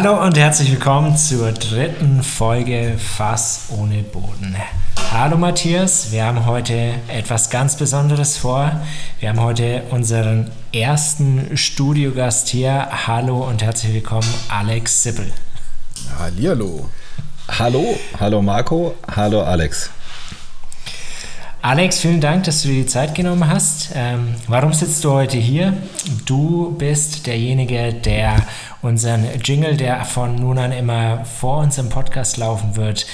Hallo und herzlich willkommen zur dritten Folge Fass ohne Boden. Hallo Matthias, wir haben heute etwas ganz Besonderes vor. Wir haben heute unseren ersten Studiogast hier. Hallo und herzlich willkommen, Alex Sippel. Hallihallo. Hallo, hallo Marco, hallo Alex. Alex, vielen Dank, dass du dir die Zeit genommen hast. Ähm, warum sitzt du heute hier? Du bist derjenige, der unseren Jingle, der von nun an immer vor unserem Podcast laufen wird,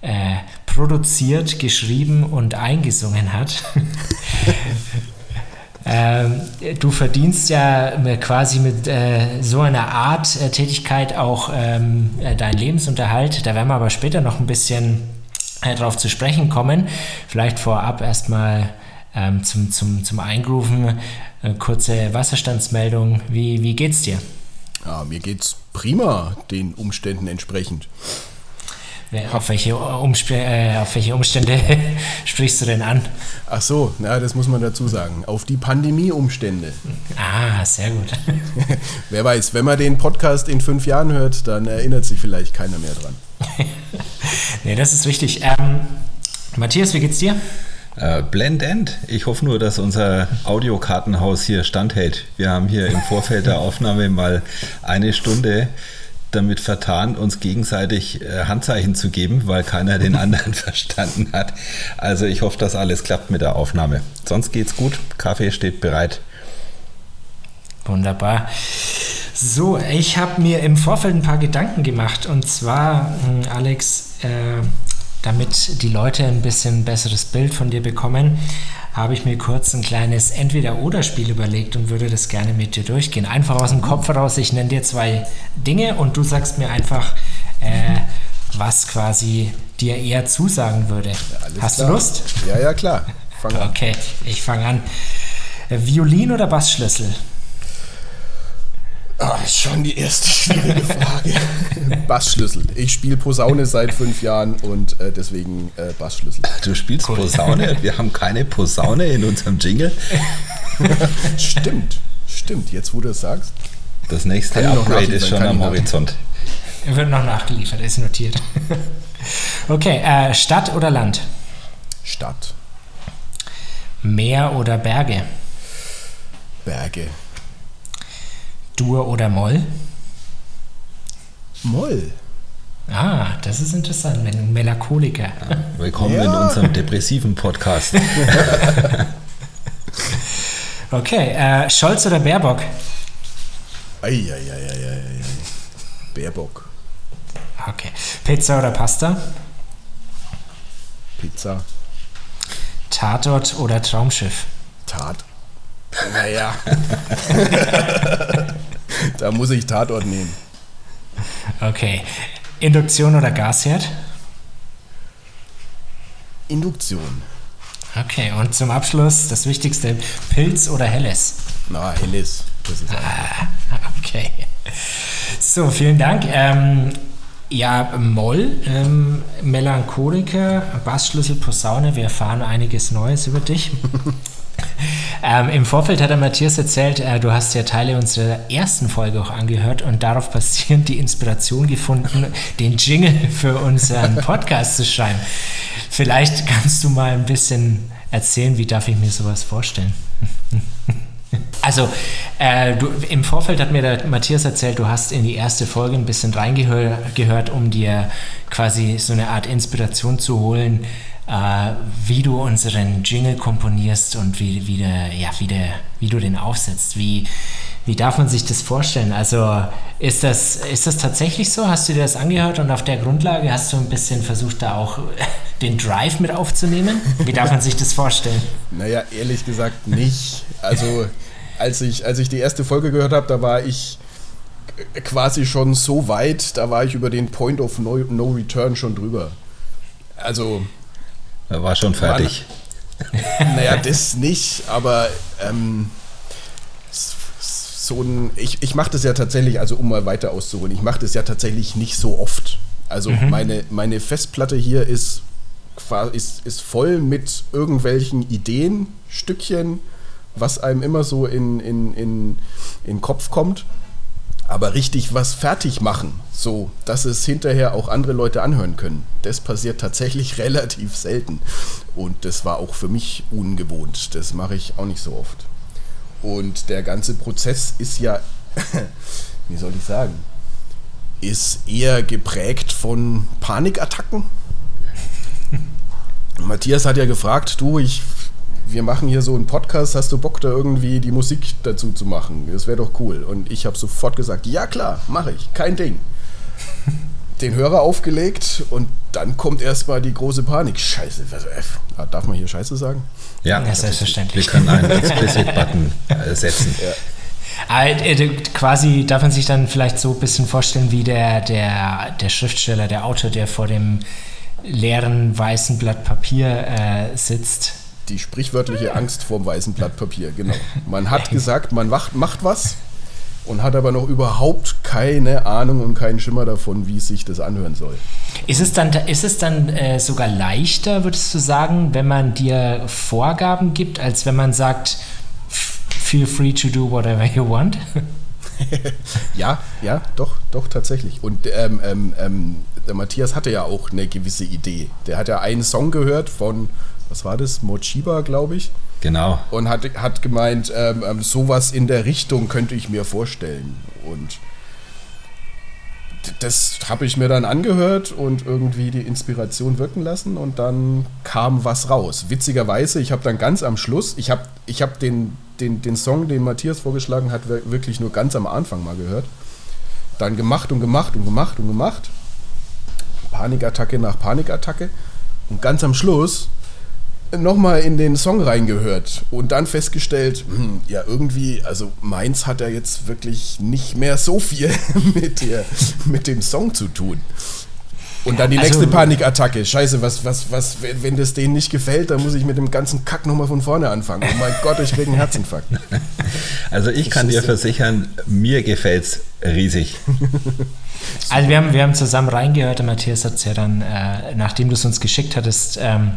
äh, produziert, geschrieben und eingesungen hat. ähm, du verdienst ja quasi mit äh, so einer Art äh, Tätigkeit auch ähm, äh, deinen Lebensunterhalt. Da werden wir aber später noch ein bisschen äh, darauf zu sprechen kommen. Vielleicht vorab erstmal ähm, zum, zum, zum Eingrooven. Äh, kurze Wasserstandsmeldung. Wie, wie geht's dir? Ja, mir geht's prima, den Umständen entsprechend. Auf welche, Umsp äh, auf welche Umstände sprichst du denn an? Ach so, na, das muss man dazu sagen. Auf die Pandemie-Umstände. Ah, sehr gut. Wer weiß, wenn man den Podcast in fünf Jahren hört, dann erinnert sich vielleicht keiner mehr dran. nee, das ist wichtig. Ähm, Matthias, wie geht's dir? Äh, blendend. Ich hoffe nur, dass unser Audiokartenhaus hier standhält. Wir haben hier im Vorfeld der Aufnahme mal eine Stunde damit vertan, uns gegenseitig äh, Handzeichen zu geben, weil keiner den anderen verstanden hat. Also ich hoffe, dass alles klappt mit der Aufnahme. Sonst geht's gut. Kaffee steht bereit. Wunderbar. So, ich habe mir im Vorfeld ein paar Gedanken gemacht und zwar, hm, Alex, äh, damit die Leute ein bisschen besseres Bild von dir bekommen, habe ich mir kurz ein kleines Entweder-Oder-Spiel überlegt und würde das gerne mit dir durchgehen. Einfach aus dem Kopf heraus, ich nenne dir zwei Dinge und du sagst mir einfach, äh, was quasi dir eher zusagen würde. Ja, Hast klar. du Lust? Ja, ja, klar. Fang an. Okay, ich fange an. Violin oder Bassschlüssel? Ah, ist schon die erste schwierige Frage. Bassschlüssel. Ich spiele Posaune seit fünf Jahren und äh, deswegen äh, Bassschlüssel. Du spielst cool. Posaune? Wir haben keine Posaune in unserem Jingle. stimmt, stimmt. Jetzt, wo du es sagst. Das nächste Upgrade ist schon am Horizont. Wird noch nachgeliefert, ist notiert. okay, äh, Stadt oder Land? Stadt. Meer oder Berge? Berge. Dur oder Moll? Moll. Ah, das ist interessant, wenn ein Melancholiker. Ja, willkommen ja. in unserem depressiven Podcast. okay, äh, Scholz oder Baerbock? Eieieiei. Baerbock. Okay. Pizza oder Pasta? Pizza. Tatort oder Traumschiff? Tat. Naja. da muss ich Tatort nehmen. Okay. Induktion oder Gasherd? Induktion. Okay, und zum Abschluss das Wichtigste: Pilz oder Helles? Na, Helles. Das ist ah, okay. So, vielen Dank. Ähm, ja, Moll, ähm, Melancholiker, Bassschlüssel, Posaune. Wir erfahren einiges Neues über dich. Ähm, Im Vorfeld hat der Matthias erzählt, äh, du hast ja Teile unserer ersten Folge auch angehört und darauf basierend die Inspiration gefunden, den Jingle für unseren Podcast zu schreiben. Vielleicht kannst du mal ein bisschen erzählen, wie darf ich mir sowas vorstellen? Also, äh, du, im Vorfeld hat mir der Matthias erzählt, du hast in die erste Folge ein bisschen reingehört, um dir quasi so eine Art Inspiration zu holen, äh, wie du unseren Jingle komponierst und wie, wie, der, ja, wie, der, wie du den aufsetzt. Wie, wie darf man sich das vorstellen? Also ist das, ist das tatsächlich so? Hast du dir das angehört und auf der Grundlage hast du ein bisschen versucht, da auch den Drive mit aufzunehmen? Wie darf man sich das vorstellen? Naja, ehrlich gesagt nicht. Also als ich, als ich die erste Folge gehört habe, da war ich quasi schon so weit, da war ich über den Point of No, no Return schon drüber. Also er war schon fertig. Man, naja, das nicht, aber ähm, so ein. Ich, ich mache das ja tatsächlich, also um mal weiter auszuholen, ich mache das ja tatsächlich nicht so oft. Also mhm. meine, meine Festplatte hier ist, ist, ist voll mit irgendwelchen Ideen, Stückchen, was einem immer so in, in, in, in den Kopf kommt. Aber richtig was fertig machen, so dass es hinterher auch andere Leute anhören können, das passiert tatsächlich relativ selten. Und das war auch für mich ungewohnt. Das mache ich auch nicht so oft. Und der ganze Prozess ist ja, wie soll ich sagen, ist eher geprägt von Panikattacken. Matthias hat ja gefragt, du, ich, wir machen hier so einen Podcast, hast du Bock da irgendwie die Musik dazu zu machen? Das wäre doch cool. Und ich habe sofort gesagt, ja klar, mache ich, kein Ding. Den Hörer aufgelegt und dann kommt erstmal die große Panik. Scheiße, äh, darf man hier Scheiße sagen? Ja, ja selbstverständlich. Wir können einen Explicit-Button äh, setzen. Ja. Äh, quasi darf man sich dann vielleicht so ein bisschen vorstellen wie der, der, der Schriftsteller, der Autor, der vor dem leeren weißen Blatt Papier äh, sitzt. Die sprichwörtliche Angst vor dem weißen Blatt Papier, genau. Man hat gesagt, man macht, macht was und hat aber noch überhaupt keine Ahnung und keinen Schimmer davon, wie sich das anhören soll. Ist es dann, ist es dann äh, sogar leichter, würdest du sagen, wenn man dir Vorgaben gibt, als wenn man sagt, feel free to do whatever you want? ja, ja, doch, doch, tatsächlich. Und ähm, ähm, ähm, der Matthias hatte ja auch eine gewisse Idee. Der hat ja einen Song gehört von, was war das, Mochiba, glaube ich. Genau. Und hat, hat gemeint, ähm, ähm, sowas in der Richtung könnte ich mir vorstellen. Und das habe ich mir dann angehört und irgendwie die Inspiration wirken lassen und dann kam was raus. Witzigerweise, ich habe dann ganz am Schluss, ich habe ich hab den, den, den Song, den Matthias vorgeschlagen hat, wirklich nur ganz am Anfang mal gehört. Dann gemacht und gemacht und gemacht und gemacht. Panikattacke nach Panikattacke. Und ganz am Schluss nochmal in den Song reingehört und dann festgestellt, hm, ja irgendwie, also meins hat ja jetzt wirklich nicht mehr so viel mit, der, mit dem Song zu tun. Und dann die also, nächste Panikattacke. Scheiße, was, was, was, wenn, wenn das denen nicht gefällt, dann muss ich mit dem ganzen Kack nochmal von vorne anfangen. Oh mein Gott, ich kriege einen Herzinfarkt. Also ich kann dir versichern, mir gefällt es riesig. Also wir haben, wir haben zusammen reingehört, der Matthias hat es ja dann, äh, nachdem du es uns geschickt hattest, ähm,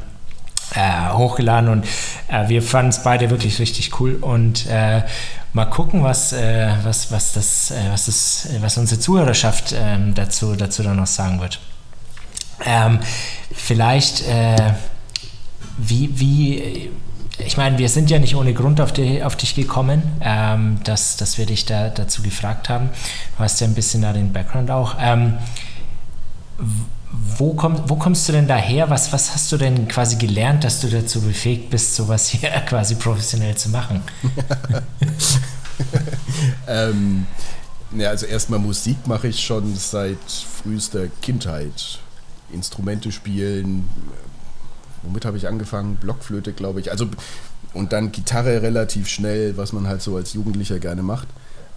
äh, hochgeladen und äh, wir fanden es beide wirklich richtig cool und äh, mal gucken, was, äh, was, was, das, äh, was, das, was unsere Zuhörerschaft ähm, dazu, dazu dann noch sagen wird. Ähm, vielleicht, äh, wie, wie, ich meine, wir sind ja nicht ohne Grund auf, die, auf dich gekommen, ähm, dass, dass wir dich da dazu gefragt haben. Du hast ja ein bisschen da den Background auch. Ähm, wo, komm, wo kommst du denn daher? Was, was hast du denn quasi gelernt, dass du dazu befähigt bist, sowas hier quasi professionell zu machen? ähm, ja, also erstmal Musik mache ich schon seit frühester Kindheit. Instrumente spielen, womit habe ich angefangen? Blockflöte, glaube ich. Also und dann Gitarre relativ schnell, was man halt so als Jugendlicher gerne macht.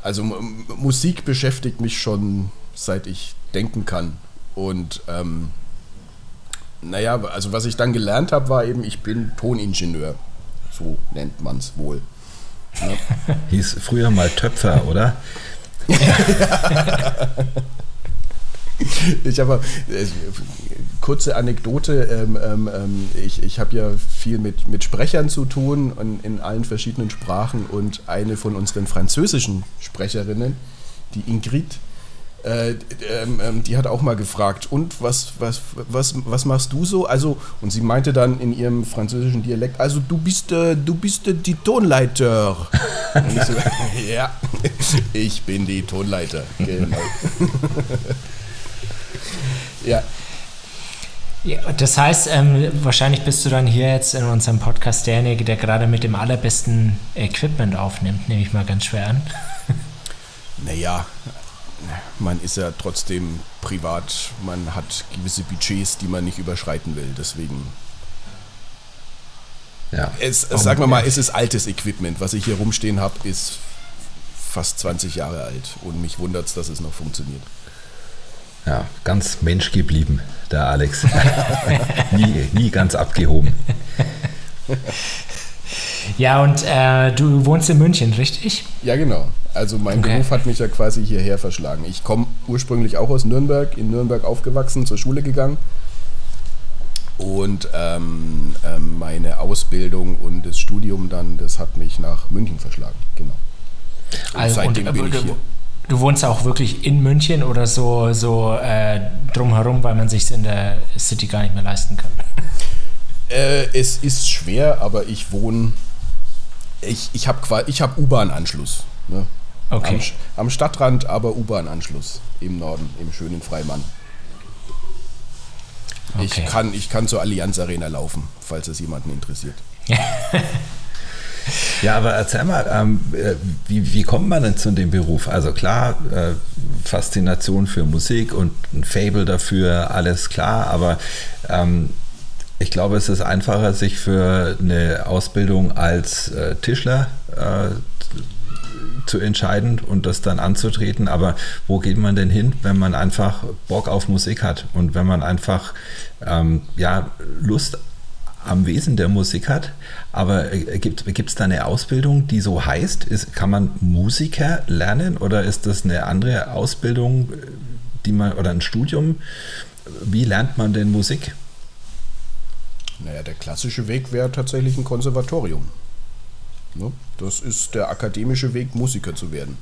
Also Musik beschäftigt mich schon seit ich denken kann. Und ähm, naja, also was ich dann gelernt habe, war eben, ich bin Toningenieur. So nennt man es wohl. Ja. Hieß früher mal Töpfer, oder? ich habe äh, kurze Anekdote. Ähm, ähm, ähm ich ich habe ja viel mit, mit Sprechern zu tun und in allen verschiedenen Sprachen und eine von unseren französischen Sprecherinnen, die Ingrid, äh, ähm, ähm, die hat auch mal gefragt, und was, was, was, was machst du so? Also, und sie meinte dann in ihrem französischen Dialekt, also du bist, äh, du bist äh, die Tonleiter. und ich so, ja, ich bin die Tonleiter, genau. ja. Ja, das heißt, ähm, wahrscheinlich bist du dann hier jetzt in unserem Podcast derjenige, der gerade mit dem allerbesten Equipment aufnimmt, nehme ich mal ganz schwer an. Naja, man ist ja trotzdem privat, man hat gewisse Budgets, die man nicht überschreiten will. Deswegen. Ja. Es, sagen wir mal, es ist altes Equipment. Was ich hier rumstehen habe, ist fast 20 Jahre alt. Und mich wundert es, dass es noch funktioniert. Ja, ganz Mensch geblieben, der Alex. nie, nie ganz abgehoben. Ja, und äh, du wohnst in München, richtig? Ja, genau. Also mein okay. Beruf hat mich ja quasi hierher verschlagen. Ich komme ursprünglich auch aus Nürnberg, in Nürnberg aufgewachsen, zur Schule gegangen. Und ähm, ähm, meine Ausbildung und das Studium dann, das hat mich nach München verschlagen, genau. Und also, seitdem und, bin ich hier. Du wohnst auch wirklich in München oder so, so äh, drumherum, weil man sich in der City gar nicht mehr leisten kann? Äh, es ist schwer, aber ich wohne. Ich, ich habe ich hab U-Bahn-Anschluss. Ne? Okay. Am, am, Stadtrand, aber U-Bahn-Anschluss im Norden, im schönen Freimann. Okay. Ich, kann, ich kann zur Allianz Arena laufen, falls es jemanden interessiert. Ja, aber erzähl mal, ähm, äh, wie, wie kommt man denn zu dem Beruf? Also klar, äh, Faszination für Musik und ein Fable dafür, alles klar, aber ähm, ich glaube, es ist einfacher, sich für eine Ausbildung als äh, Tischler äh, zu entscheiden und das dann anzutreten. Aber wo geht man denn hin, wenn man einfach Bock auf Musik hat und wenn man einfach ähm, ja, Lust am Wesen der Musik hat. Aber äh, gibt es da eine Ausbildung, die so heißt? Ist, kann man Musiker lernen oder ist das eine andere Ausbildung, die man oder ein Studium? Wie lernt man denn Musik? Naja, der klassische Weg wäre tatsächlich ein Konservatorium. Ne? Das ist der akademische Weg, Musiker zu werden.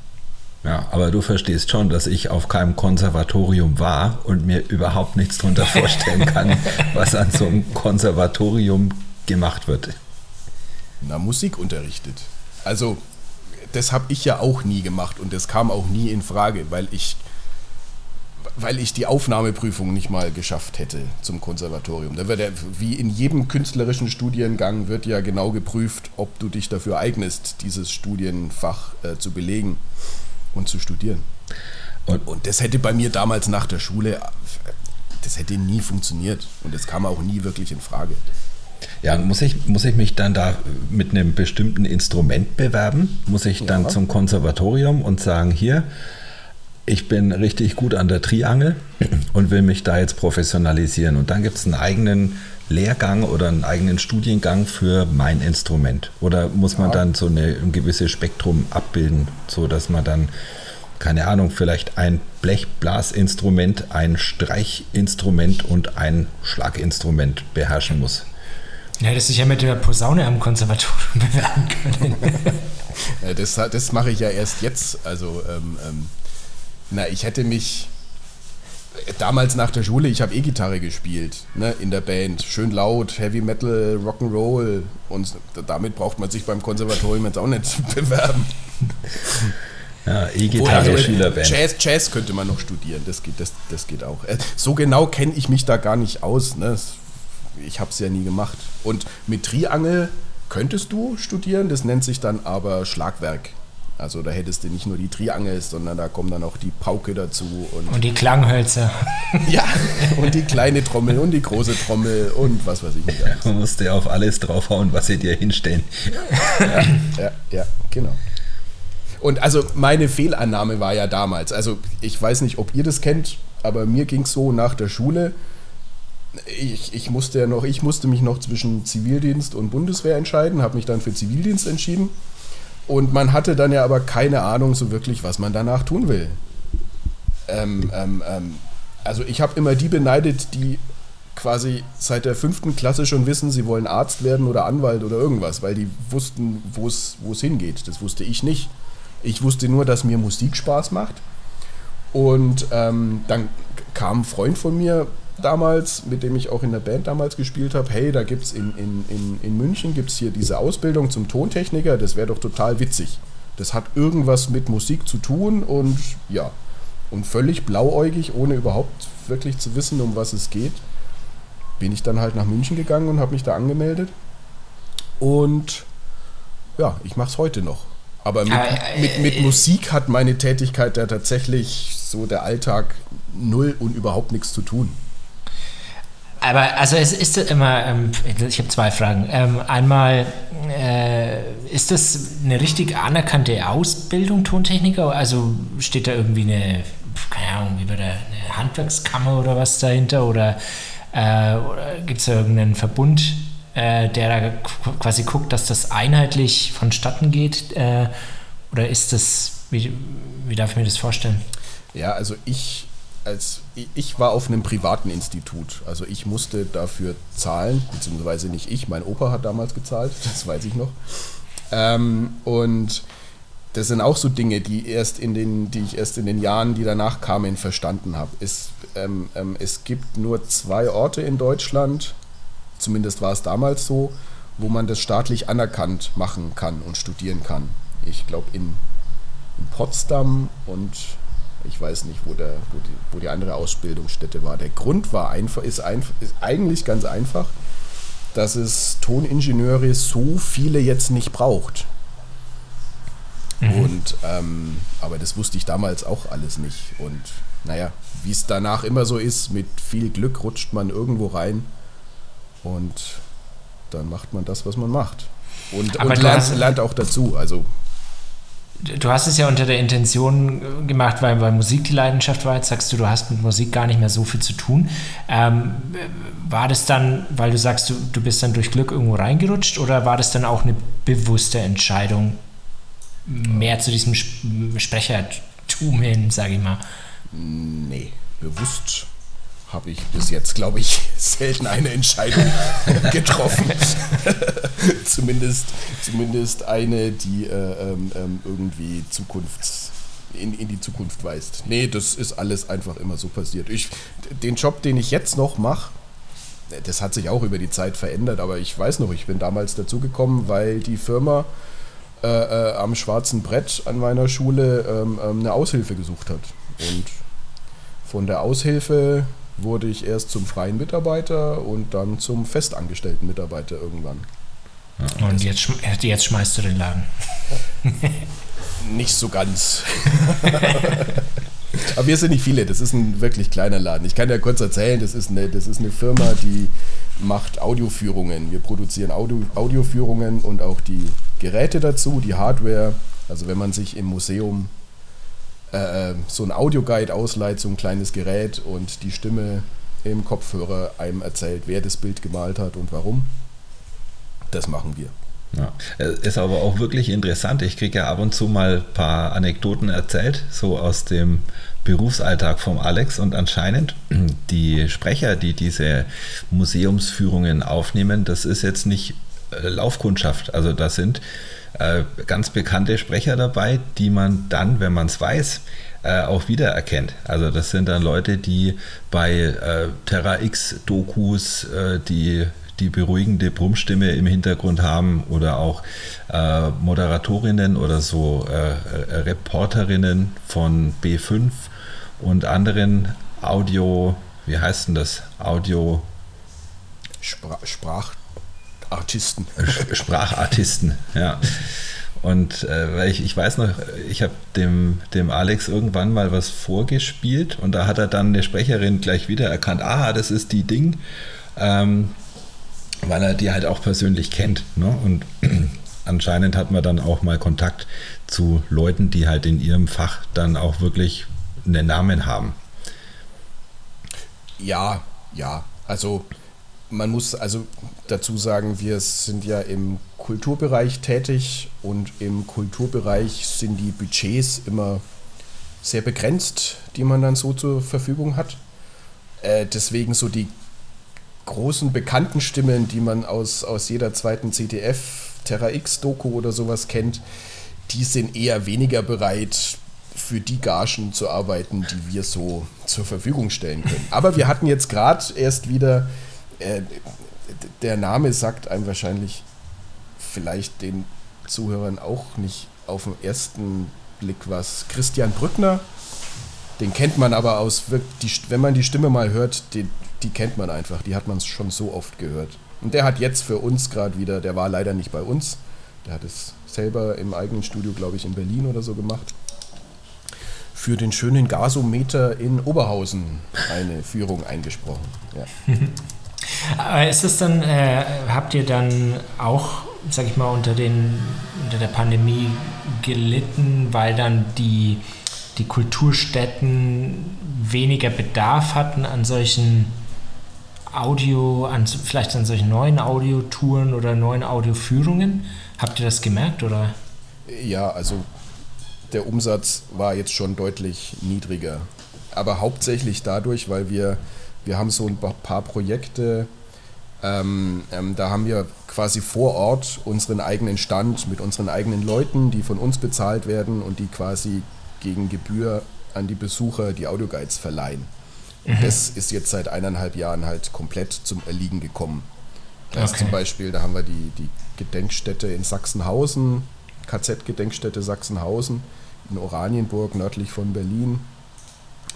Ja, aber du verstehst schon, dass ich auf keinem Konservatorium war und mir überhaupt nichts darunter vorstellen kann, was an so einem Konservatorium gemacht wird. Na, Musik unterrichtet. Also, das habe ich ja auch nie gemacht und das kam auch nie in Frage, weil ich weil ich die Aufnahmeprüfung nicht mal geschafft hätte zum Konservatorium. Da wird ja, wie in jedem künstlerischen Studiengang wird ja genau geprüft, ob du dich dafür eignest, dieses Studienfach äh, zu belegen und zu studieren. Und, und das hätte bei mir damals nach der Schule, das hätte nie funktioniert und das kam auch nie wirklich in Frage. Ja, muss ich, muss ich mich dann da mit einem bestimmten Instrument bewerben? Muss ich dann ja. zum Konservatorium und sagen, hier, ich bin richtig gut an der Triangel und will mich da jetzt professionalisieren. Und dann gibt es einen eigenen Lehrgang oder einen eigenen Studiengang für mein Instrument. Oder muss man ja. dann so eine, ein gewisses Spektrum abbilden, so dass man dann, keine Ahnung, vielleicht ein Blechblasinstrument, ein Streichinstrument und ein Schlaginstrument beherrschen muss? Ja, hättest dich ja mit der Posaune am Konservatorium bewerben können. das, das mache ich ja erst jetzt. Also ähm, ähm na, ich hätte mich damals nach der Schule, ich habe E-Gitarre gespielt, ne, in der Band. Schön laut, Heavy Metal, Rock'n'Roll. Und damit braucht man sich beim Konservatorium jetzt auch nicht bewerben. Ja, E-Gitarre, also Schülerband. Jazz, Jazz könnte man noch studieren, das geht, das, das geht auch. Äh, so genau kenne ich mich da gar nicht aus. Ne? Ich habe es ja nie gemacht. Und mit Triangel könntest du studieren, das nennt sich dann aber Schlagwerk. Also da hättest du nicht nur die Triangel, sondern da kommen dann auch die Pauke dazu. Und, und die Klanghölzer. ja, und die kleine Trommel und die große Trommel und was weiß ich nicht alles. Man musste ja auf alles draufhauen, was sie dir hinstellen. ja, ja, ja, genau. Und also meine Fehlannahme war ja damals, also ich weiß nicht, ob ihr das kennt, aber mir ging es so nach der Schule, ich, ich musste ja noch, ich musste mich noch zwischen Zivildienst und Bundeswehr entscheiden, habe mich dann für Zivildienst entschieden und man hatte dann ja aber keine Ahnung so wirklich, was man danach tun will. Ähm, ähm, ähm, also ich habe immer die beneidet, die quasi seit der fünften Klasse schon wissen, sie wollen Arzt werden oder Anwalt oder irgendwas, weil die wussten, wo es hingeht. Das wusste ich nicht. Ich wusste nur, dass mir Musik Spaß macht. Und ähm, dann kam ein Freund von mir, damals, mit dem ich auch in der Band damals gespielt habe, hey, da gibt es in, in, in, in München gibt's hier diese Ausbildung zum Tontechniker, das wäre doch total witzig. Das hat irgendwas mit Musik zu tun und ja, und völlig blauäugig, ohne überhaupt wirklich zu wissen, um was es geht, bin ich dann halt nach München gegangen und habe mich da angemeldet. Und ja, ich mache es heute noch. Aber mit, mit, mit, Musik hat meine Tätigkeit da tatsächlich so der Alltag null und überhaupt nichts zu tun. Aber also es ist immer, ähm, ich habe zwei Fragen. Ähm, einmal, äh, ist das eine richtig anerkannte Ausbildung, Tontechniker? Also steht da irgendwie eine, keine Ahnung, wie bei der eine Handwerkskammer oder was dahinter? Oder, äh, gibt es da irgendeinen Verbund, äh, der da quasi guckt, dass das einheitlich vonstatten geht? Äh, oder ist das, wie, wie darf ich mir das vorstellen? Ja, also ich als ich war auf einem privaten Institut. Also ich musste dafür zahlen, beziehungsweise nicht ich, mein Opa hat damals gezahlt, das weiß ich noch. Ähm, und das sind auch so Dinge, die erst in den, die ich erst in den Jahren, die danach kamen, verstanden habe. Es, ähm, ähm, es gibt nur zwei Orte in Deutschland, zumindest war es damals so, wo man das staatlich anerkannt machen kann und studieren kann. Ich glaube in, in, Potsdam und ich weiß nicht, wo, der, wo, die, wo die andere Ausbildungsstätte war. Der Grund war einfach, ist, einfach, ist eigentlich ganz einfach, dass es Toningenieure so viele jetzt nicht braucht. Mhm. Und ähm, aber das wusste ich damals auch alles nicht. Und naja, wie es danach immer so ist, mit viel Glück rutscht man irgendwo rein und dann macht man das, was man macht. Und, und lernt, lernt auch dazu. Also du hast es ja unter der Intention gemacht, weil, weil Musik die Leidenschaft war. Jetzt sagst du, du hast mit Musik gar nicht mehr so viel zu tun. Ähm, war das dann, weil du sagst, du, du bist dann durch Glück irgendwo reingerutscht oder war das dann auch eine bewusste Entscheidung, mehr zu diesem Sprechertum hin, sage ich mal. Nee, bewusst habe ich bis jetzt, glaube ich, selten eine Entscheidung getroffen. zumindest, zumindest eine, die äh, ähm, ähm, irgendwie Zukunfts, in, in die Zukunft weist. Nee, das ist alles einfach immer so passiert. Ich, den Job, den ich jetzt noch mache, das hat sich auch über die Zeit verändert, aber ich weiß noch, ich bin damals dazugekommen, weil die Firma äh, äh, am schwarzen Brett an meiner Schule ähm, ähm, eine Aushilfe gesucht hat. Und von der Aushilfe wurde ich erst zum freien Mitarbeiter und dann zum festangestellten Mitarbeiter irgendwann. Ja, und jetzt, jetzt schmeißt du den Laden. Nicht so ganz. Aber wir sind nicht viele, das ist ein wirklich kleiner Laden. Ich kann ja kurz erzählen, das ist eine, das ist eine Firma, die macht Audioführungen. Wir produzieren Audio, Audioführungen und auch die Geräte dazu, die Hardware. Also wenn man sich im Museum äh, äh, so ein Audioguide ausleiht, so ein kleines Gerät und die Stimme im Kopfhörer einem erzählt, wer das Bild gemalt hat und warum, das machen wir. Ja, ist aber auch wirklich interessant. Ich kriege ja ab und zu mal ein paar Anekdoten erzählt, so aus dem Berufsalltag vom Alex und anscheinend die Sprecher, die diese Museumsführungen aufnehmen, das ist jetzt nicht äh, Laufkundschaft. Also da sind äh, ganz bekannte Sprecher dabei, die man dann, wenn man es weiß, äh, auch wiedererkennt. Also das sind dann Leute, die bei äh, Terra X Dokus äh, die die beruhigende Brummstimme im Hintergrund haben oder auch äh, Moderatorinnen oder so äh, Reporterinnen von B5 und anderen Audio, wie heißt denn das? Audio Spra Sprachartisten. Sprachartisten, ja. Und äh, weil ich, ich weiß noch, ich habe dem, dem Alex irgendwann mal was vorgespielt und da hat er dann eine Sprecherin gleich wieder erkannt, ah, das ist die Ding, ähm, weil er die halt auch persönlich kennt. Ne? Und anscheinend hat man dann auch mal Kontakt zu Leuten, die halt in ihrem Fach dann auch wirklich einen Namen haben. Ja, ja. Also man muss also dazu sagen, wir sind ja im Kulturbereich tätig und im Kulturbereich sind die Budgets immer sehr begrenzt, die man dann so zur Verfügung hat. Äh, deswegen so die großen bekannten Stimmen, die man aus, aus jeder zweiten CTF, Terra X-Doku oder sowas kennt, die sind eher weniger bereit, für die Gagen zu arbeiten, die wir so zur Verfügung stellen können. Aber wir hatten jetzt gerade erst wieder, äh, der Name sagt einem wahrscheinlich vielleicht den Zuhörern auch nicht auf den ersten Blick was. Christian Brückner, den kennt man aber aus, wenn man die Stimme mal hört, die, die kennt man einfach, die hat man schon so oft gehört. Und der hat jetzt für uns gerade wieder, der war leider nicht bei uns, der hat es selber im eigenen Studio, glaube ich, in Berlin oder so gemacht für den schönen Gasometer in Oberhausen eine Führung eingesprochen. Ja. ist es dann, äh, habt ihr dann auch, sag ich mal, unter, den, unter der Pandemie gelitten, weil dann die, die Kulturstätten weniger Bedarf hatten an solchen Audio, an, vielleicht an solchen neuen Audiotouren oder neuen Audioführungen? Habt ihr das gemerkt oder? Ja, also der Umsatz war jetzt schon deutlich niedriger. Aber hauptsächlich dadurch, weil wir, wir haben so ein paar Projekte, ähm, ähm, da haben wir quasi vor Ort unseren eigenen Stand mit unseren eigenen Leuten, die von uns bezahlt werden und die quasi gegen Gebühr an die Besucher die Audioguides verleihen. Mhm. Das ist jetzt seit eineinhalb Jahren halt komplett zum Erliegen gekommen. Da okay. zum Beispiel, da haben wir die, die Gedenkstätte in Sachsenhausen, KZ-Gedenkstätte Sachsenhausen in Oranienburg, nördlich von Berlin.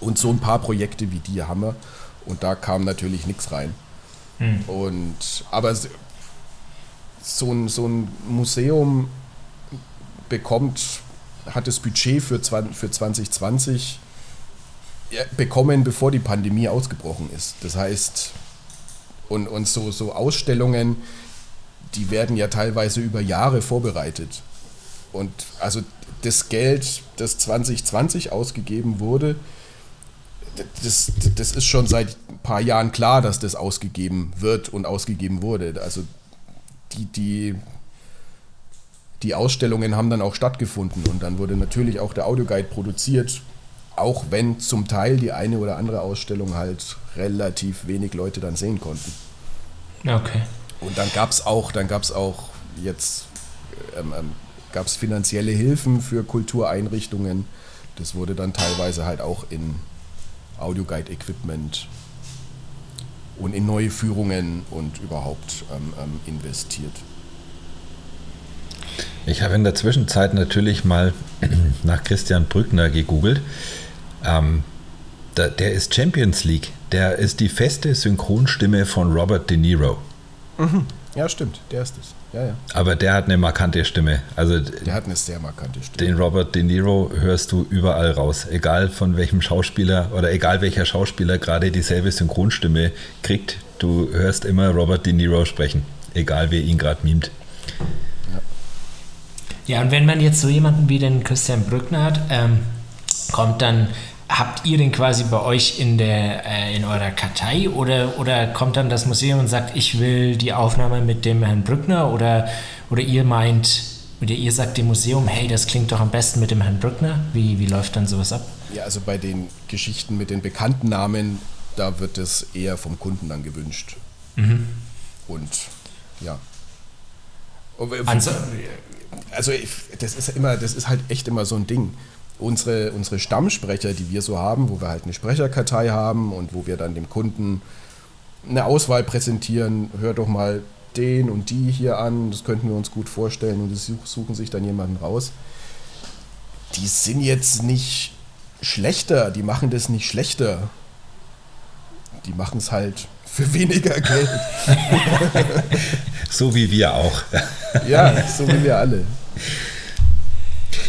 Und so ein paar Projekte wie die haben wir. Und da kam natürlich nichts rein. Mhm. Und, aber so ein, so ein Museum bekommt, hat das Budget für, für 2020 bekommen, bevor die Pandemie ausgebrochen ist. Das heißt, und, und so, so Ausstellungen, die werden ja teilweise über Jahre vorbereitet. Und also das Geld, das 2020 ausgegeben wurde, das, das ist schon seit ein paar Jahren klar, dass das ausgegeben wird und ausgegeben wurde. Also die, die, die Ausstellungen haben dann auch stattgefunden und dann wurde natürlich auch der Audioguide produziert, auch wenn zum Teil die eine oder andere Ausstellung halt relativ wenig Leute dann sehen konnten. Okay. Und dann gab es auch, dann gab es auch jetzt ähm, ähm, gab es finanzielle Hilfen für Kultureinrichtungen. Das wurde dann teilweise halt auch in Audioguide-Equipment und in neue Führungen und überhaupt ähm, ähm, investiert. Ich habe in der Zwischenzeit natürlich mal nach Christian Brückner gegoogelt. Ähm, da, der ist Champions League. Der ist die feste Synchronstimme von Robert De Niro. Mhm. Ja, stimmt, der ist es. Ja, ja. Aber der hat eine markante Stimme. Also der hat eine sehr markante Stimme. Den Robert De Niro hörst du überall raus. Egal von welchem Schauspieler oder egal welcher Schauspieler gerade dieselbe Synchronstimme kriegt, du hörst immer Robert De Niro sprechen. Egal wer ihn gerade mimt. Ja. ja, und wenn man jetzt so jemanden wie den Christian Brückner hat, ähm, kommt dann Habt ihr den quasi bei euch in, der, äh, in eurer Kartei oder, oder kommt dann das Museum und sagt, ich will die Aufnahme mit dem Herrn Brückner oder, oder ihr meint, oder ihr sagt dem Museum, hey, das klingt doch am besten mit dem Herrn Brückner? Wie, wie läuft dann sowas ab? Ja, also bei den Geschichten mit den bekannten Namen, da wird es eher vom Kunden dann gewünscht. Mhm. Und ja. Also, also das ist immer, das ist halt echt immer so ein Ding unsere, unsere Stammsprecher, die wir so haben, wo wir halt eine Sprecherkartei haben und wo wir dann dem Kunden eine Auswahl präsentieren, hör doch mal den und die hier an, das könnten wir uns gut vorstellen und die suchen sich dann jemanden raus. Die sind jetzt nicht schlechter, die machen das nicht schlechter. Die machen es halt für weniger Geld. so wie wir auch. ja, so wie wir alle.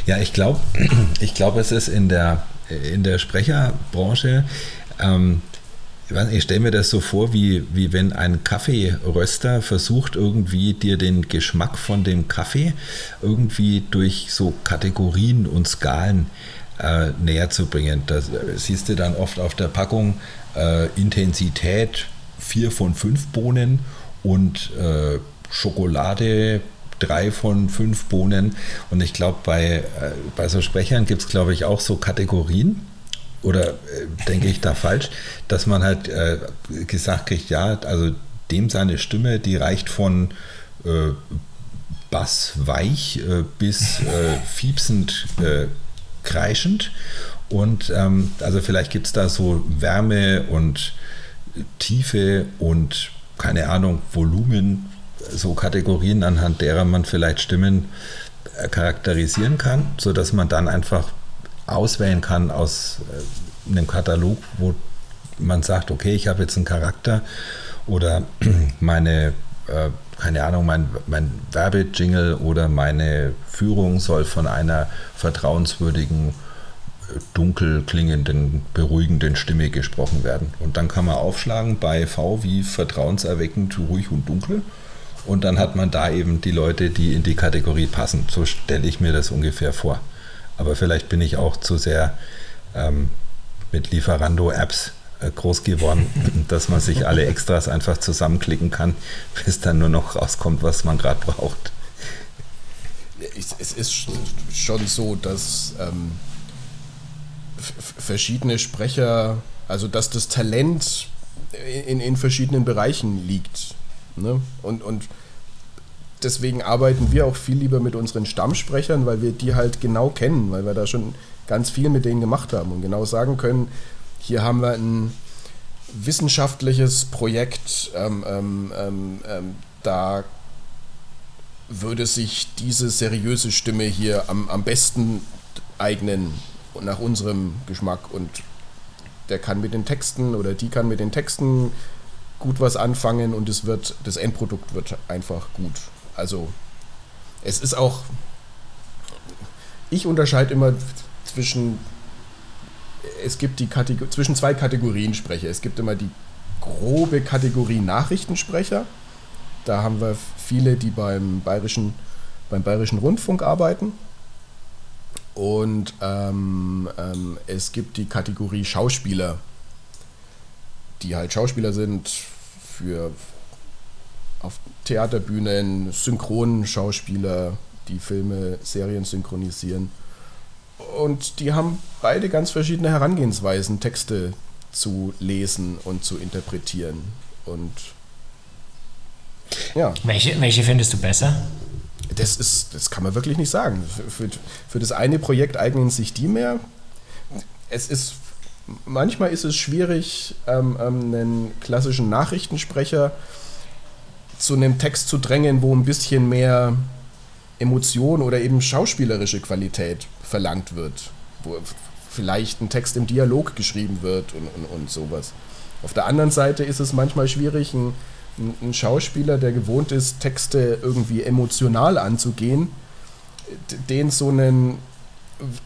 Ja, ich glaube, ich glaube, es ist in der, in der Sprecherbranche, ähm, ich stelle mir das so vor, wie, wie wenn ein Kaffeeröster versucht, irgendwie dir den Geschmack von dem Kaffee irgendwie durch so Kategorien und Skalen äh, näher zu bringen. Das siehst du dann oft auf der Packung äh, Intensität 4 von 5 Bohnen und äh, Schokolade drei von fünf Bohnen. Und ich glaube, bei, äh, bei so Sprechern gibt es, glaube ich, auch so Kategorien. Oder äh, denke ich da falsch, dass man halt äh, gesagt kriegt, ja, also dem seine Stimme, die reicht von äh, bassweich äh, bis äh, fiepsend kreischend. Und ähm, also vielleicht gibt es da so Wärme und Tiefe und keine Ahnung, Volumen so Kategorien, anhand derer man vielleicht Stimmen äh, charakterisieren kann, sodass man dann einfach auswählen kann aus äh, einem Katalog, wo man sagt, okay, ich habe jetzt einen Charakter oder meine, äh, keine Ahnung, mein, mein Werbejingle oder meine Führung soll von einer vertrauenswürdigen, dunkel klingenden, beruhigenden Stimme gesprochen werden. Und dann kann man aufschlagen bei V wie vertrauenserweckend, ruhig und dunkel und dann hat man da eben die Leute, die in die Kategorie passen. So stelle ich mir das ungefähr vor. Aber vielleicht bin ich auch zu sehr ähm, mit Lieferando-Apps äh, groß geworden, dass man sich alle Extras einfach zusammenklicken kann, bis dann nur noch rauskommt, was man gerade braucht. Es ist schon so, dass ähm, verschiedene Sprecher, also dass das Talent in, in verschiedenen Bereichen liegt. Ne? Und, und deswegen arbeiten wir auch viel lieber mit unseren Stammsprechern, weil wir die halt genau kennen, weil wir da schon ganz viel mit denen gemacht haben und genau sagen können, hier haben wir ein wissenschaftliches Projekt, ähm, ähm, ähm, ähm da würde sich diese seriöse Stimme hier am, am besten eignen nach unserem Geschmack und der kann mit den Texten oder die kann mit den Texten gut was anfangen und es wird das Endprodukt wird einfach gut. Also es ist auch ich unterscheide immer zwischen es gibt die Kategor zwischen zwei Kategorien Sprecher. Es gibt immer die grobe Kategorie Nachrichtensprecher. Da haben wir viele, die beim bayerischen, beim bayerischen Rundfunk arbeiten. Und ähm, ähm, es gibt die Kategorie Schauspieler, die halt Schauspieler sind für auf Theaterbühnen, Synchronschauspieler, die Filme, Serien synchronisieren. Und die haben beide ganz verschiedene Herangehensweisen, Texte zu lesen und zu interpretieren. Und ja. Welche, welche findest du besser? Das, ist, das kann man wirklich nicht sagen. Für, für das eine Projekt eignen sich die mehr. Es ist, manchmal ist es schwierig, ähm, ähm, einen klassischen Nachrichtensprecher zu einem Text zu drängen, wo ein bisschen mehr Emotion oder eben schauspielerische Qualität verlangt wird. Wo vielleicht ein Text im Dialog geschrieben wird und, und, und sowas. Auf der anderen Seite ist es manchmal schwierig, ein ein Schauspieler, der gewohnt ist, Texte irgendwie emotional anzugehen, den so einen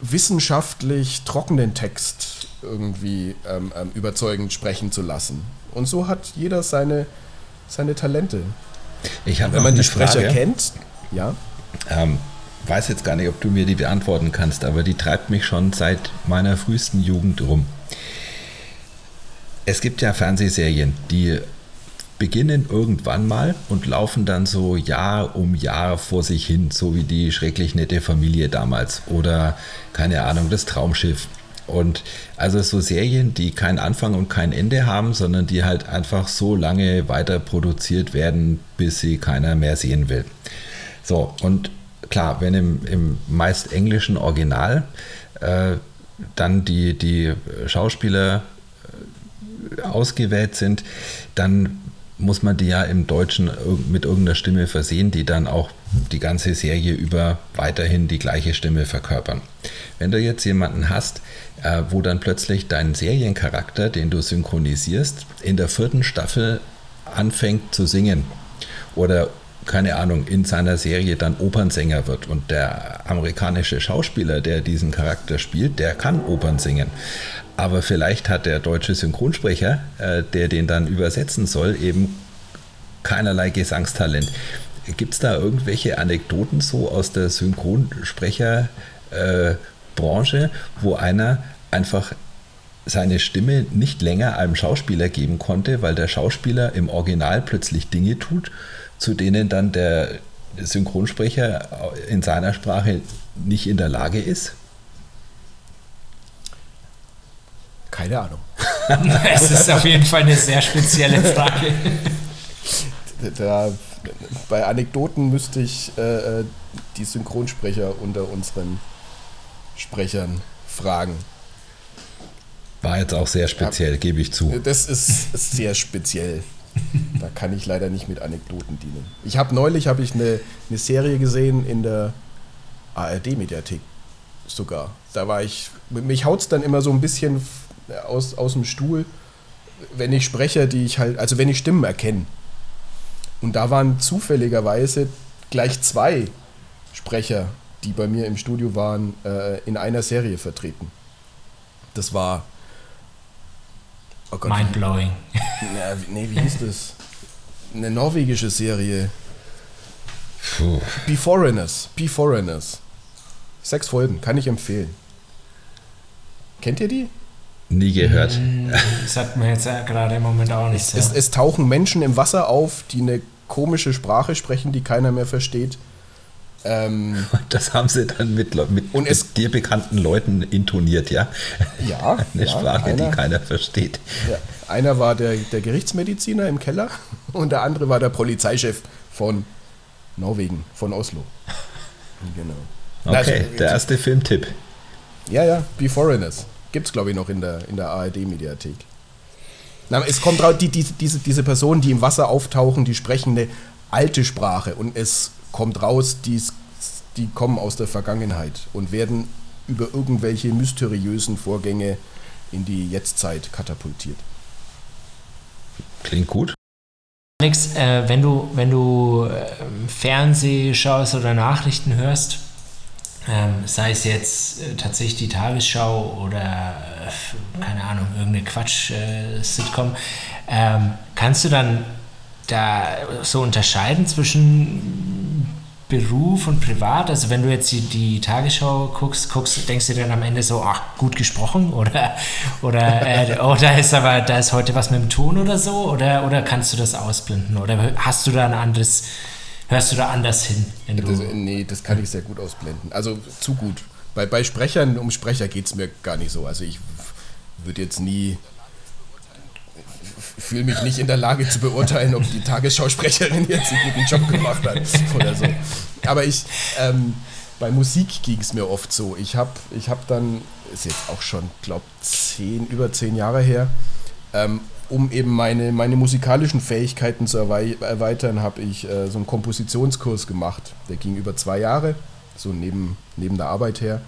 wissenschaftlich trockenen Text irgendwie ähm, ähm, überzeugend sprechen zu lassen. Und so hat jeder seine, seine Talente. Ich Wenn man die Sprecher Frage. kennt, ja. Ähm, weiß jetzt gar nicht, ob du mir die beantworten kannst, aber die treibt mich schon seit meiner frühesten Jugend rum. Es gibt ja Fernsehserien, die beginnen irgendwann mal und laufen dann so Jahr um Jahr vor sich hin, so wie die schrecklich nette Familie damals oder keine Ahnung, das Traumschiff. Und also so Serien, die keinen Anfang und kein Ende haben, sondern die halt einfach so lange weiter produziert werden, bis sie keiner mehr sehen will. So, und klar, wenn im, im meist englischen Original äh, dann die, die Schauspieler äh, ausgewählt sind, dann muss man die ja im Deutschen mit irgendeiner Stimme versehen, die dann auch die ganze Serie über weiterhin die gleiche Stimme verkörpern. Wenn du jetzt jemanden hast, äh, wo dann plötzlich dein Seriencharakter, den du synchronisierst, in der vierten Staffel anfängt zu singen oder keine Ahnung, in seiner Serie dann Opernsänger wird und der amerikanische Schauspieler, der diesen Charakter spielt, der kann Opern singen. Aber vielleicht hat der deutsche Synchronsprecher, äh, der den dann übersetzen soll, eben keinerlei Gesangstalent. Gibt es da irgendwelche Anekdoten so aus der Synchronsprecherbranche, äh, wo einer einfach seine Stimme nicht länger einem Schauspieler geben konnte, weil der Schauspieler im Original plötzlich Dinge tut, zu denen dann der Synchronsprecher in seiner Sprache nicht in der Lage ist? Keine Ahnung. Es ist auf jeden Fall eine sehr spezielle Frage. Da, bei Anekdoten müsste ich äh, äh, die Synchronsprecher unter unseren Sprechern fragen. War jetzt auch sehr speziell, ja, gebe ich zu. Das ist, sehr speziell. da kann ich leider nicht mit Anekdoten dienen. Ich habe neulich habe ich eine, eine Serie gesehen in der ARD-Mediathek sogar. Da war ich, mich haut es dann immer so ein bisschen aus, aus dem Stuhl, wenn ich Sprecher, die ich halt, also wenn ich Stimmen erkenne. Und da waren zufälligerweise gleich zwei Sprecher, die bei mir im Studio waren, äh, in einer Serie vertreten. Das war. Oh Gott, Mindblowing. Na, nee, wie hieß das? Eine norwegische Serie. Puh. Be Foreigners. Be Foreigners. Sechs Folgen, kann ich empfehlen. Kennt ihr die? Nie gehört. Das sagt mir jetzt gerade im Moment auch nicht. Es, es, es, tauchen Menschen im Wasser auf, die eine komische Sprache sprechen, die keiner mehr versteht. Ähm, das haben sie dann mit, mit, und es, mit dir bekannten Leuten intoniert, ja? Ja. Eine ja, Sprache, einer, die keiner versteht. Ja, einer war der, der Gerichtsmediziner im Keller und der andere war der Polizeichef von Norwegen, von Oslo. Genau. Okay, also, der erste Filmtipp. Ja, ja, Be Foreigners. Gibt es, glaube ich, noch in der, in der ARD-Mediathek. Es kommt raus, die, die, diese, diese Personen, die im Wasser auftauchen, die sprechen eine alte Sprache und es kommt raus, die, die kommen aus der Vergangenheit und werden über irgendwelche mysteriösen Vorgänge in die Jetztzeit katapultiert. Klingt gut. Alex, äh, wenn du, wenn du äh, Fernseh schaust oder Nachrichten hörst, ähm, sei es jetzt äh, tatsächlich die Tagesschau oder äh, keine Ahnung, irgendeine Quatsch-Sitcom, äh, ähm, kannst du dann da so unterscheiden zwischen Beruf und Privat? Also wenn du jetzt die, die Tagesschau guckst, guckst, denkst du dann am Ende so, ach, gut gesprochen oder oder äh, oder ist aber da ist heute was mit dem Ton oder so? Oder oder kannst du das ausblenden? Oder hast du da ein anderes hörst du da anders hin? Das, nee, das kann ich sehr gut ausblenden. Also zu gut. Bei, bei Sprechern, um Sprecher geht es mir gar nicht so. Also ich würde jetzt nie fühle mich nicht in der Lage zu beurteilen, ob die Tagesschausprecherin jetzt einen guten Job gemacht hat oder so. Aber ich, ähm, bei Musik ging es mir oft so. Ich habe ich hab dann, ist jetzt auch schon, glaube zehn, über zehn Jahre her, ähm, um eben meine, meine musikalischen Fähigkeiten zu erweitern, habe ich äh, so einen Kompositionskurs gemacht. Der ging über zwei Jahre, so neben, neben der Arbeit her.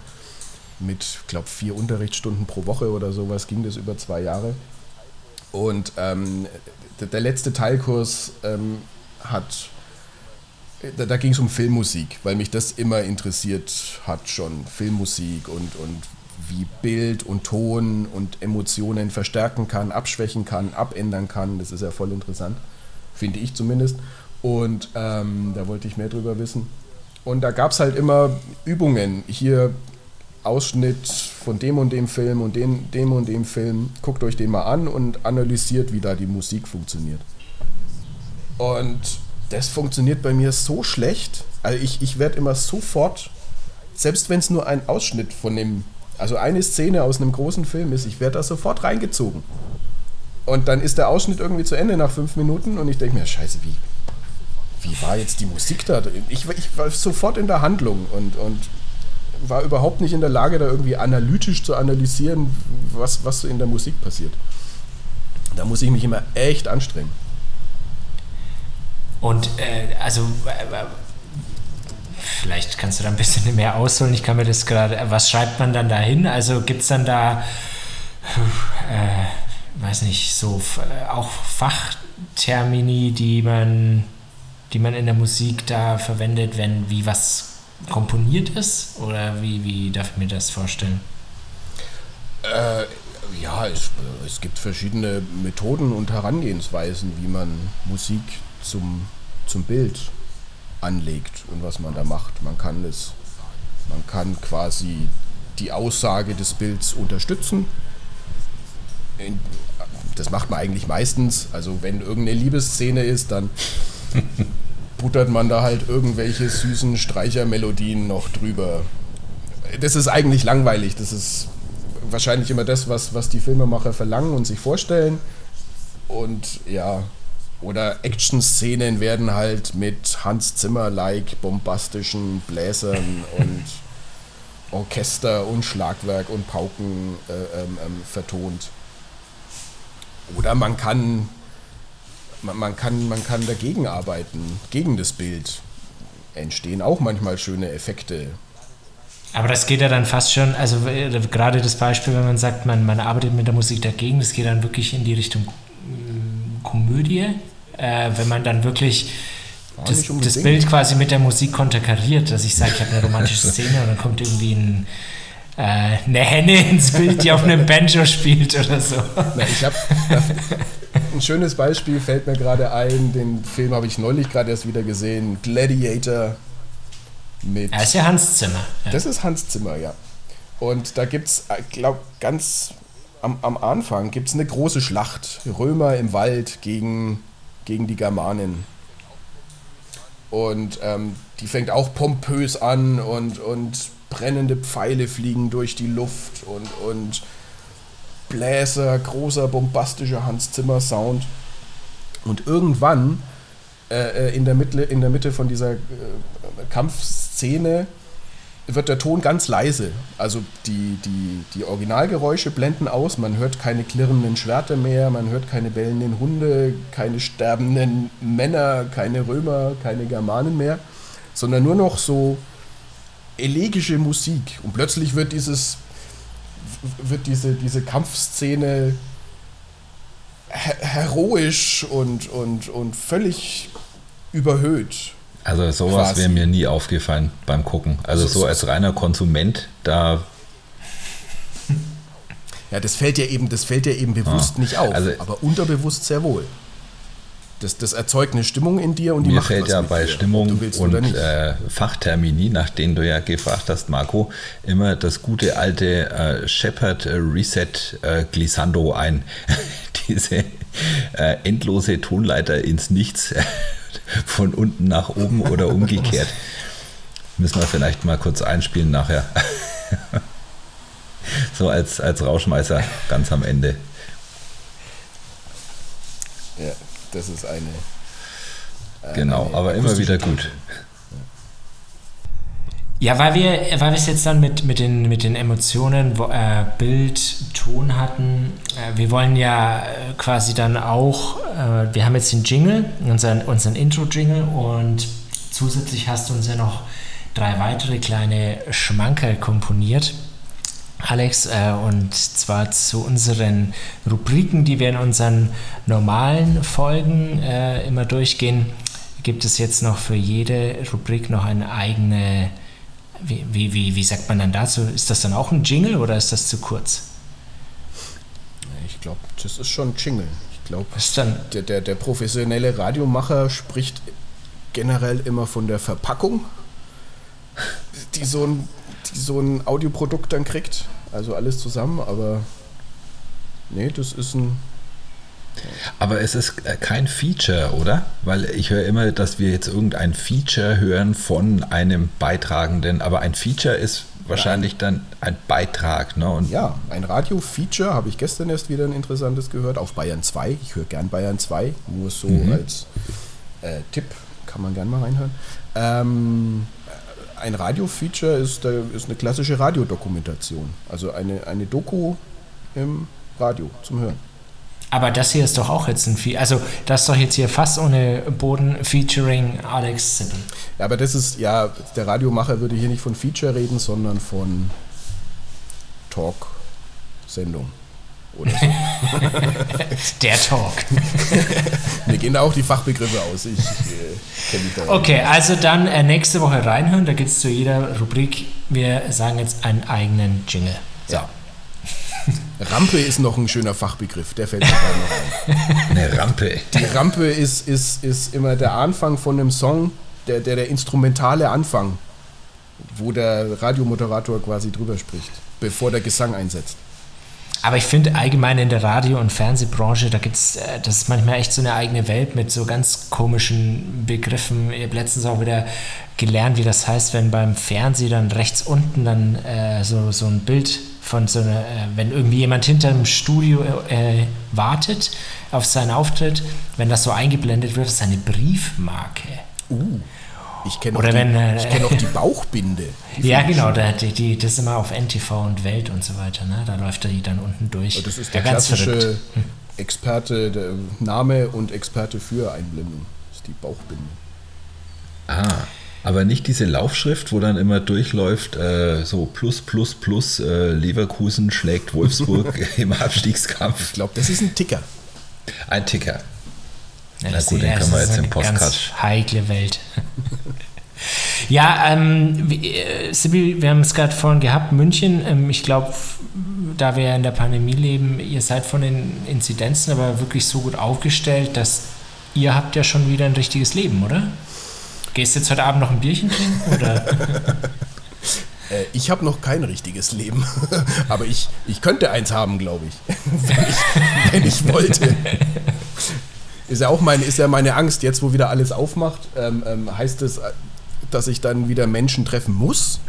Mit, glaube vier Unterrichtsstunden pro Woche oder sowas ging das über zwei Jahre. Und ähm, der, der, letzte Teilkurs ähm, hat, da, da ging es um Filmmusik, weil mich das immer interessiert hat schon. Filmmusik und, und wie Bild und Ton und Emotionen verstärken kann, abschwächen kann, abändern kann. Das ist ja voll interessant, finde ich zumindest. Und ähm, da wollte ich mehr drüber wissen. Und da gab es halt immer Übungen. Hier Ausschnitt von dem und dem Film und dem, dem und dem Film. Guckt euch den mal an und analysiert, wie da die Musik funktioniert. Und das funktioniert bei mir so schlecht. Also ich, ich werde immer sofort, selbst wenn es nur ein Ausschnitt von dem also eine Szene aus einem großen Film ist, ich werde da sofort reingezogen. Und dann ist der Ausschnitt irgendwie zu Ende nach fünf Minuten und ich denke mir, scheiße, wie, wie war jetzt die Musik da? Ich, ich war sofort in der Handlung und, und war überhaupt nicht in der Lage, da irgendwie analytisch zu analysieren, was, was in der Musik passiert. Da muss ich mich immer echt anstrengen. Und äh, also äh, vielleicht kannst du da ein bisschen mehr ausholen. Ich kann mir das gerade, was schreibt man dann da hin? Also gibt es dann da, äh, weiß nicht, so äh, auch Fachtermini, die man, die man in der Musik da verwendet, wenn wie was komponiert ist? Oder wie, wie darf ich mir das vorstellen? Äh, ja, es, es gibt verschiedene Methoden und Herangehensweisen, wie man Musik zum, zum Bild anlegt und was man da macht. Man kann es, man kann quasi die Aussage des Bilds unterstützen. Das macht man eigentlich meistens. Also wenn irgendeine Liebesszene ist, dann buttert man da halt irgendwelche süßen Streichermelodien noch drüber. Das ist eigentlich langweilig. Das ist wahrscheinlich immer das, was, was die Filmemacher verlangen und sich vorstellen. Und ja, oder Action-Szenen werden halt mit Hans Zimmer-like bombastischen Bläsern und Orchester und Schlagwerk und Pauken äh, ähm, ähm, vertont. Oder man kann, man, man, kann, man kann dagegen arbeiten, gegen das Bild. Entstehen auch manchmal schöne Effekte. Aber das geht ja dann fast schon, also äh, gerade das Beispiel, wenn man sagt, man, man arbeitet mit der Musik dagegen, das geht dann wirklich in die Richtung äh, Komödie äh, wenn man dann wirklich das, das, Bild quasi mit der Musik konterkariert, dass ich sage, ich habe eine romantische Szene und dann kommt irgendwie ein, äh, eine Henne ins Bild, die auf einem Banjo spielt oder so. Na, ich habe ein schönes Beispiel fällt mir gerade ein. Den Film habe ich neulich gerade erst wieder gesehen. Gladiator mit. Das ist ja Hans Zimmer. Ja. Das ist Hans Zimmer, ja. Und da gibt es, ich glaube, ganz am, am Anfang gibt es eine große Schlacht. Römer im Wald gegen gegen die Germanen. Und ähm, die fängt auch pompös an und, und brennende Pfeile fliegen durch die Luft und, und Bläser, großer, bombastischer Hans Zimmer Sound. Und irgendwann äh, äh, in, der Mitte, in der Mitte von dieser äh, Kampfszene wird der Ton ganz leise. Also die, die, die Originalgeräusche blenden aus, man hört keine klirrenden Schwerter mehr, man hört keine bellenden Hunde, keine sterbenden Männer, keine Römer, keine Germanen mehr, sondern nur noch so elegische Musik. Und plötzlich wird dieses wird diese, diese Kampfszene her heroisch und, und, und völlig überhöht. Also sowas wäre mir nie aufgefallen beim Gucken. Also so, als reiner Konsument, da. Ja, das fällt ja eben, das fällt ja eben bewusst ja. nicht auf, also, aber unterbewusst sehr wohl. Das, das erzeugt eine Stimmung in dir und die mir macht fällt ja bei dir, Stimmung und äh, Fachtermini, nach denen du ja gefragt hast, Marco, immer das gute alte äh, Shepard Reset äh, Glissando ein. Diese äh, endlose Tonleiter ins Nichts von unten nach oben oder umgekehrt. Müssen wir vielleicht mal kurz einspielen nachher. so als, als Rauschmeißer ganz am Ende. Ja, das ist eine. eine genau, aber immer wieder gut. Ja, weil wir, weil es jetzt dann mit, mit, den, mit den Emotionen, wo, äh, Bild, Ton hatten, äh, wir wollen ja äh, quasi dann auch, äh, wir haben jetzt den Jingle, unseren, unseren Intro-Jingle und zusätzlich hast du uns ja noch drei weitere kleine Schmankerl komponiert. Alex, äh, und zwar zu unseren Rubriken, die wir in unseren normalen Folgen äh, immer durchgehen, gibt es jetzt noch für jede Rubrik noch eine eigene wie, wie, wie, wie sagt man dann dazu? Ist das dann auch ein Jingle oder ist das zu kurz? Ich glaube, das ist schon ein Jingle. Ich glaube, der, der, der professionelle Radiomacher spricht generell immer von der Verpackung, die so ein, die so ein Audioprodukt dann kriegt. Also alles zusammen, aber nee, das ist ein aber es ist äh, kein Feature, oder? Weil ich höre immer, dass wir jetzt irgendein Feature hören von einem Beitragenden, aber ein Feature ist wahrscheinlich dann ein Beitrag. Ne? Und ja, ein Radio-Feature habe ich gestern erst wieder ein interessantes gehört auf Bayern 2. Ich höre gern Bayern 2, nur so mhm. als äh, Tipp, kann man gern mal reinhören. Ähm, ein Radio-Feature ist, äh, ist eine klassische Radiodokumentation, also eine, eine Doku im Radio zum Hören. Aber das hier ist doch auch jetzt ein Feature. Also, das ist doch jetzt hier fast ohne Boden featuring Alex Sippel. Ja, aber das ist, ja, der Radiomacher würde hier nicht von Feature reden, sondern von Talk-Sendung. Oder so. der Talk. Mir gehen da auch die Fachbegriffe aus. Ich äh, kenne mich da. Okay, also dann äh, nächste Woche reinhören. Da gibt es zu jeder Rubrik, wir sagen jetzt einen eigenen Jingle. So. Ja. Rampe ist noch ein schöner Fachbegriff, der fällt mir gerade noch ein. Eine Rampe. Die Rampe ist, ist, ist immer der Anfang von einem Song, der, der, der instrumentale Anfang, wo der Radiomoderator quasi drüber spricht, bevor der Gesang einsetzt. Aber ich finde allgemein in der Radio- und Fernsehbranche, da gibt es, äh, das ist manchmal echt so eine eigene Welt mit so ganz komischen Begriffen. Ich habe letztens auch wieder gelernt, wie das heißt, wenn beim Fernsehen dann rechts unten dann äh, so, so ein Bild von so einer, äh, wenn irgendwie jemand hinter dem Studio äh, wartet auf seinen Auftritt, wenn das so eingeblendet wird, ist eine Briefmarke. Uh. Ich kenne auch, äh, kenn auch, die Bauchbinde. Die ja, genau, da, die, die, das ist immer auf NTV und Welt und so weiter. Ne? Da läuft die dann unten durch. Das ist der ja, klassische hm. Experte, der Name und Experte für Einblendung. Das ist die Bauchbinde. Ah. Aber nicht diese Laufschrift, wo dann immer durchläuft, äh, so plus, plus, plus, äh, Leverkusen schlägt Wolfsburg im Abstiegskampf. Ich glaube, das ist ein Ticker. Ein Ticker. Ja, Na gut, den können wir jetzt im Postcard. Ganz heikle Welt. ja, ähm, äh, Sibyl, wir haben es gerade vorhin gehabt, München. Ähm, ich glaube, da wir ja in der Pandemie leben, ihr seid von den Inzidenzen aber wirklich so gut aufgestellt, dass ihr habt ja schon wieder ein richtiges Leben, oder? Gehst du jetzt heute Abend noch ein Bierchen trinken? Oder? Äh, ich habe noch kein richtiges Leben, aber ich, ich könnte eins haben, glaube ich, wenn ich, wenn ich wollte. Ist ja auch meine, ist ja meine Angst, jetzt wo wieder alles aufmacht, ähm, ähm, heißt es, dass ich dann wieder Menschen treffen muss?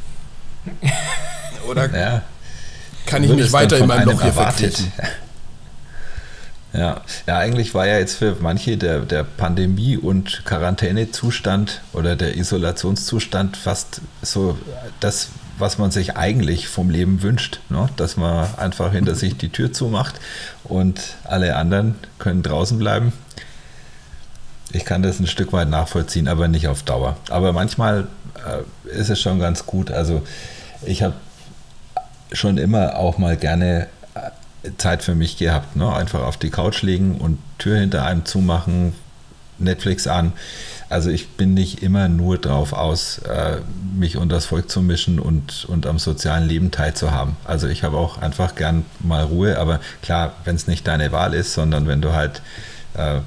Oder ja. kann ich mich weiter in meinem Loch hier verkriechen? Ja. ja, eigentlich war ja jetzt für manche der, der Pandemie- und Quarantänezustand oder der Isolationszustand fast so das, was man sich eigentlich vom Leben wünscht. Ne? Dass man einfach hinter sich die Tür zumacht und alle anderen können draußen bleiben. Ich kann das ein Stück weit nachvollziehen, aber nicht auf Dauer. Aber manchmal äh, ist es schon ganz gut. Also ich habe schon immer auch mal gerne Zeit für mich gehabt. Ne? Einfach auf die Couch legen und Tür hinter einem zumachen, Netflix an. Also ich bin nicht immer nur drauf aus, äh, mich unter das Volk zu mischen und, und am sozialen Leben teilzuhaben. Also ich habe auch einfach gern mal Ruhe, aber klar, wenn es nicht deine Wahl ist, sondern wenn du halt äh,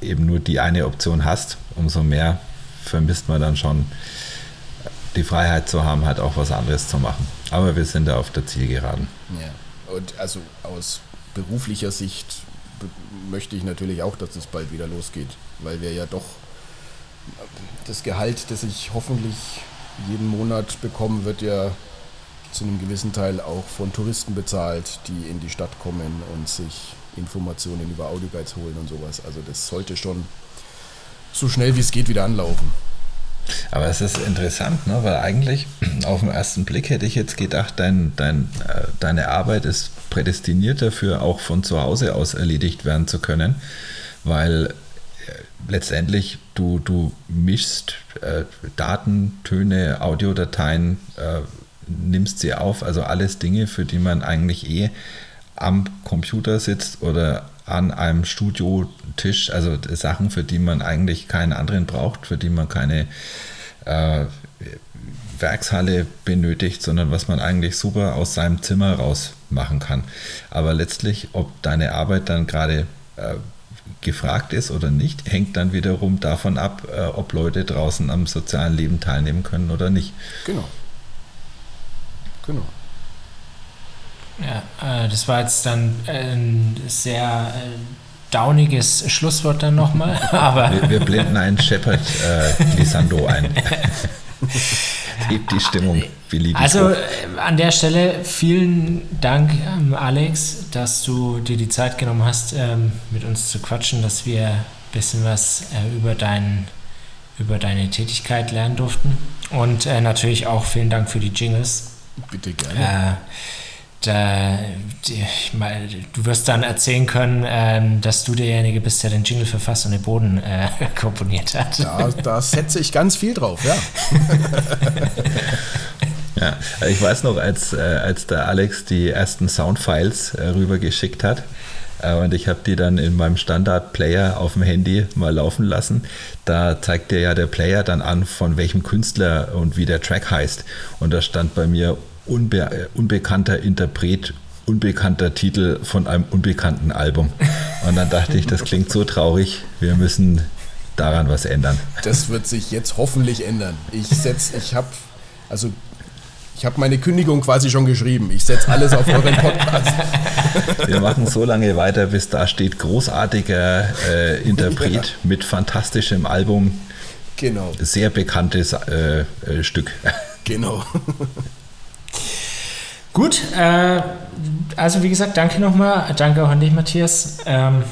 eben nur die eine Option hast, umso mehr vermisst man dann schon die Freiheit zu haben, halt auch was anderes zu machen. Aber wir sind da auf der Zielgeraden. Ja, und also aus beruflicher Sicht möchte ich natürlich auch, dass es bald wieder losgeht, weil wir ja doch das Gehalt, das ich hoffentlich jeden Monat bekomme, wird ja zu einem gewissen Teil auch von Touristen bezahlt, die in die Stadt kommen und sich Informationen über Audioguides holen und sowas. Also das sollte schon so schnell wie es geht wieder anlaufen. Aber es ist interessant, ne? weil eigentlich auf den ersten Blick hätte ich jetzt gedacht, dein, dein, äh, deine Arbeit ist prädestiniert dafür, auch von zu Hause aus erledigt werden zu können, weil äh, letztendlich du, du mischst äh, Daten, Töne, Audiodateien, äh, nimmst sie auf, also alles Dinge, für die man eigentlich eh am Computer sitzt oder an einem Studiotisch, also Sachen, für die man eigentlich keinen anderen braucht, für die man keine äh, Werkshalle benötigt, sondern was man eigentlich super aus seinem Zimmer raus machen kann. Aber letztlich, ob deine Arbeit dann gerade äh, gefragt ist oder nicht, hängt dann wiederum davon ab, äh, ob Leute draußen am sozialen Leben teilnehmen können oder nicht. Genau. Genau. Ja, äh, das war jetzt dann ein sehr äh, dauniges Schlusswort dann nochmal. Aber wir, wir blenden einen Shepard äh, Lisando ein. Hebt die Stimmung beliebig. Also äh, an der Stelle vielen Dank, ähm, Alex, dass du dir die Zeit genommen hast, ähm, mit uns zu quatschen, dass wir ein bisschen was äh, über, dein, über deine Tätigkeit lernen durften. Und äh, natürlich auch vielen Dank für die Jingles. Bitte gerne. Äh, da, mal, du wirst dann erzählen können, ähm, dass du derjenige bist, der den Jingle verfasst und den Boden äh, komponiert hat. Da, da setze ich ganz viel drauf, ja. ja, ich weiß noch, als, äh, als der Alex die ersten Soundfiles äh, rübergeschickt hat, äh, und ich habe die dann in meinem Standard-Player auf dem Handy mal laufen lassen. Da zeigt dir ja der Player dann an, von welchem Künstler und wie der Track heißt. Und da stand bei mir unbe äh, unbekannter Interpret, unbekannter Titel von einem unbekannten Album. Und dann dachte ich, das klingt so traurig, wir müssen daran was ändern. Das wird sich jetzt hoffentlich ändern. Ich setze, ich habe, also ich habe meine Kündigung quasi schon geschrieben. Ich setze alles auf euren Podcast. Wir machen so lange weiter, bis da steht großartiger äh, Interpret ja. mit fantastischem Album. Genau. Sehr bekanntes äh, äh, Stück. Genau. Gut, äh, also wie gesagt, danke nochmal. Danke auch an dich, Matthias. Ähm,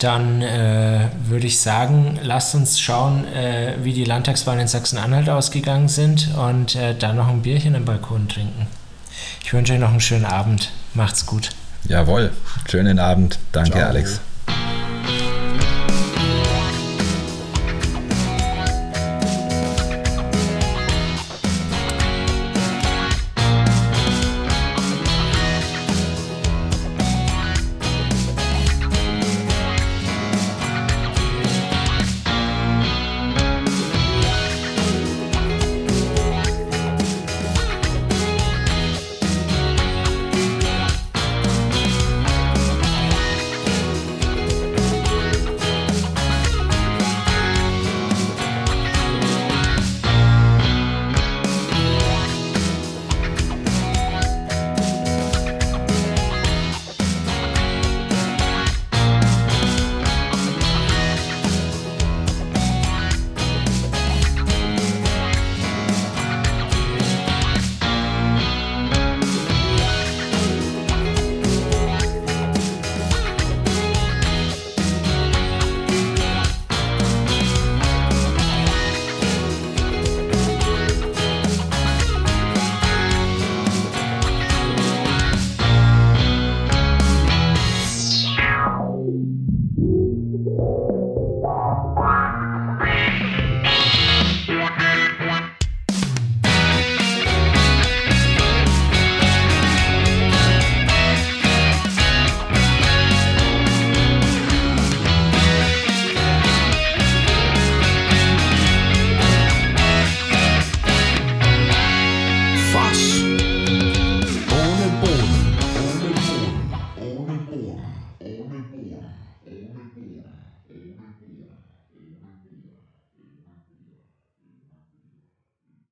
dann äh, würde ich sagen, lasst uns schauen, äh, wie die Landtagswahlen in Sachsen-Anhalt ausgegangen sind und äh, dann noch ein Bierchen im Balkon trinken. Ich wünsche euch noch einen schönen Abend. Macht's gut. Jawohl, schönen Abend. Danke, Ciao. Alex.